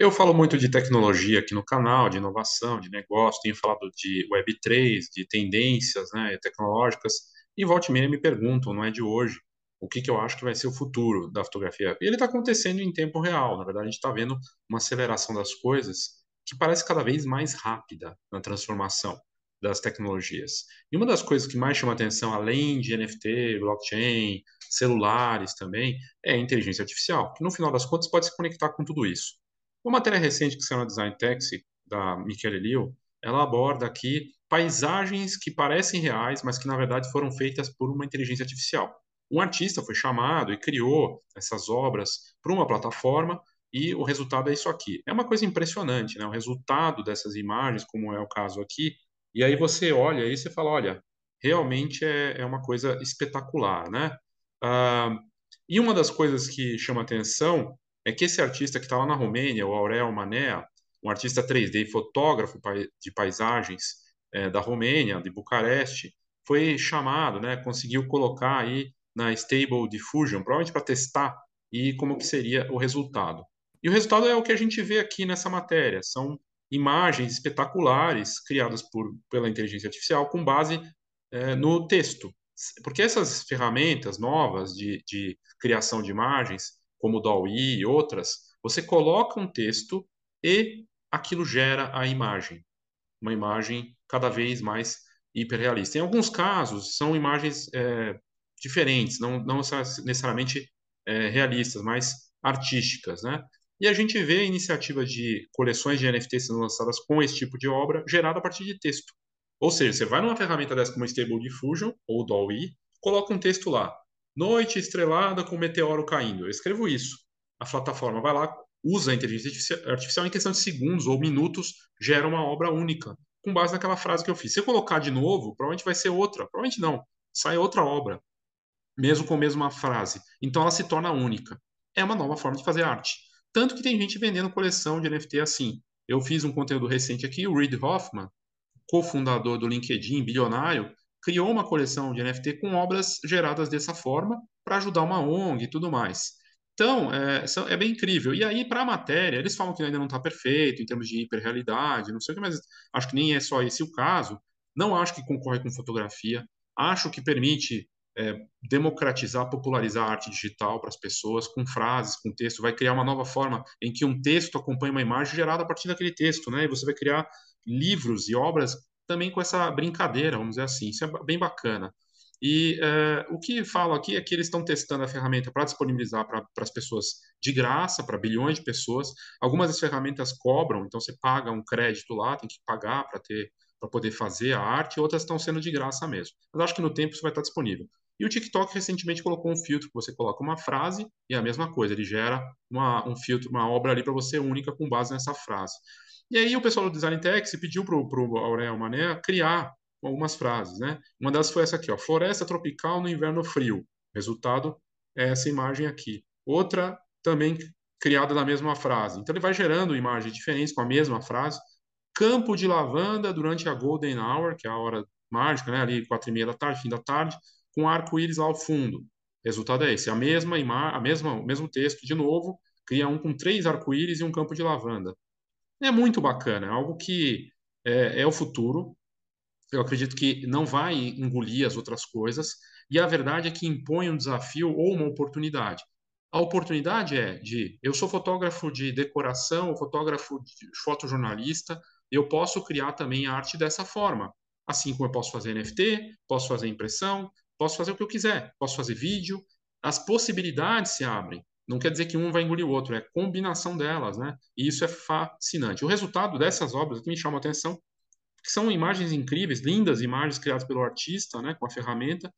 Eu falo muito de tecnologia aqui no canal, de inovação, de negócio, tenho falado de Web3, de tendências, né, tecnológicas, e volta e meia me perguntam, não é de hoje, o que que eu acho que vai ser o futuro da fotografia. E ele está acontecendo em tempo real, na verdade a gente está vendo uma aceleração das coisas que parece cada vez mais rápida na transformação das tecnologias. E uma das coisas que mais chama atenção, além de NFT, blockchain, celulares também, é a inteligência artificial, que no final das contas pode se conectar com tudo isso. Uma matéria recente que saiu na Design Taxi, da Michele Liu, ela aborda aqui paisagens que parecem reais, mas que na verdade foram feitas por uma inteligência artificial. Um artista foi chamado e criou essas obras para uma plataforma e o resultado é isso aqui. É uma coisa impressionante, né? O resultado dessas imagens, como é o caso aqui, e aí você olha e você fala, olha, realmente é, é uma coisa espetacular, né? Ah, e uma das coisas que chama atenção é que esse artista que está lá na Romênia, o Aurel Manea, um artista 3D e fotógrafo de paisagens é, da Romênia, de Bucareste, foi chamado, né, conseguiu colocar aí na Stable Diffusion, provavelmente para testar e como que seria o resultado. E o resultado é o que a gente vê aqui nessa matéria, são imagens espetaculares criadas por, pela inteligência artificial com base é, no texto. Porque essas ferramentas novas de, de criação de imagens, como o DALL-E e outras, você coloca um texto e aquilo gera a imagem. Uma imagem cada vez mais hiperrealista. Em alguns casos, são imagens é, diferentes, não, não necessariamente é, realistas, mas artísticas, né? E a gente vê iniciativas de coleções de NFT sendo lançadas com esse tipo de obra gerada a partir de texto. Ou seja, você vai numa ferramenta dessa como Stable Diffusion ou DALL-E, coloca um texto lá. Noite estrelada com meteoro caindo. Eu escrevo isso. A plataforma vai lá, usa a inteligência artificial em questão de segundos ou minutos, gera uma obra única, com base naquela frase que eu fiz. Se eu colocar de novo, provavelmente vai ser outra. Provavelmente não. Sai outra obra, mesmo com a mesma frase. Então ela se torna única. É uma nova forma de fazer arte. Tanto que tem gente vendendo coleção de NFT assim. Eu fiz um conteúdo recente aqui, o Reid Hoffman, cofundador do LinkedIn, bilionário, criou uma coleção de NFT com obras geradas dessa forma para ajudar uma ONG e tudo mais. Então, é, é bem incrível. E aí, para a matéria, eles falam que ainda não está perfeito em termos de hiperrealidade, não sei o que, mas acho que nem é só esse o caso. Não acho que concorre com fotografia. Acho que permite é, democratizar, popularizar a arte digital para as pessoas, com frases, com texto. Vai criar uma nova forma em que um texto acompanha uma imagem gerada a partir daquele texto, né? E você vai criar livros e obras também com essa brincadeira, vamos dizer assim. Isso é bem bacana. E é, o que falo aqui é que eles estão testando a ferramenta para disponibilizar para as pessoas de graça, para bilhões de pessoas. Algumas das ferramentas cobram, então você paga um crédito lá, tem que pagar para ter para poder fazer a arte, outras estão sendo de graça mesmo. Mas acho que no tempo isso vai estar disponível. E o TikTok recentemente colocou um filtro que você coloca uma frase e é a mesma coisa, ele gera uma, um filtro, uma obra ali para você única com base nessa frase. E aí o pessoal do Design Tech pediu para o Aurel Mané criar algumas frases, né? Uma delas foi essa aqui, ó, floresta tropical no inverno frio. Resultado é essa imagem aqui. Outra também criada na mesma frase. Então ele vai gerando imagens diferentes com a mesma frase. Campo de lavanda durante a golden hour, que é a hora mágica, né? Ali quatro e meia da tarde, fim da tarde, com arco-íris lá ao fundo. Resultado é esse. A mesma imagem, a mesma, o mesmo texto de novo, cria um com três arco-íris e um campo de lavanda é muito bacana, é algo que é, é o futuro. Eu acredito que não vai engolir as outras coisas, e a verdade é que impõe um desafio ou uma oportunidade. A oportunidade é de eu sou fotógrafo de decoração, fotógrafo de fotojornalista, eu posso criar também a arte dessa forma. Assim como eu posso fazer NFT, posso fazer impressão, posso fazer o que eu quiser, posso fazer vídeo, as possibilidades se abrem. Não quer dizer que um vai engolir o outro, é combinação delas, né? E isso é fascinante. O resultado dessas obras que me chama a atenção, que são imagens incríveis, lindas imagens criadas pelo artista, né, com a ferramenta,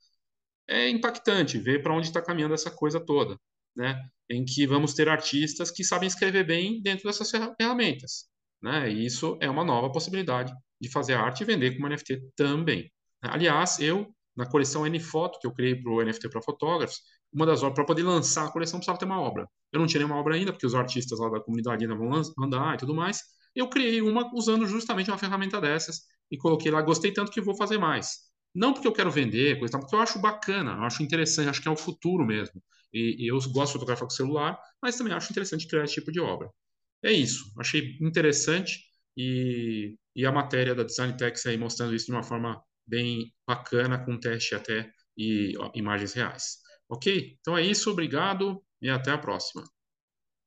é impactante ver para onde está caminhando essa coisa toda, né? Em que vamos ter artistas que sabem escrever bem dentro dessas ferramentas, né? E isso é uma nova possibilidade de fazer arte e vender como NFT também. Aliás, eu na coleção N-Foto que eu criei para o NFT para fotógrafos, uma das obras, para poder lançar a coleção, precisava ter uma obra. Eu não tinha nenhuma obra ainda, porque os artistas lá da comunidade ainda vão mandar e tudo mais. Eu criei uma usando justamente uma ferramenta dessas e coloquei lá. Gostei tanto que vou fazer mais. Não porque eu quero vender, coisa porque eu acho bacana, eu acho interessante, acho que é o futuro mesmo. E, e eu gosto de fotografar com celular, mas também acho interessante criar esse tipo de obra. é isso. Achei interessante e, e a matéria da Design Techs aí mostrando isso de uma forma bem bacana, com teste até e ó, imagens reais. Ok? Então é isso, obrigado e até a próxima.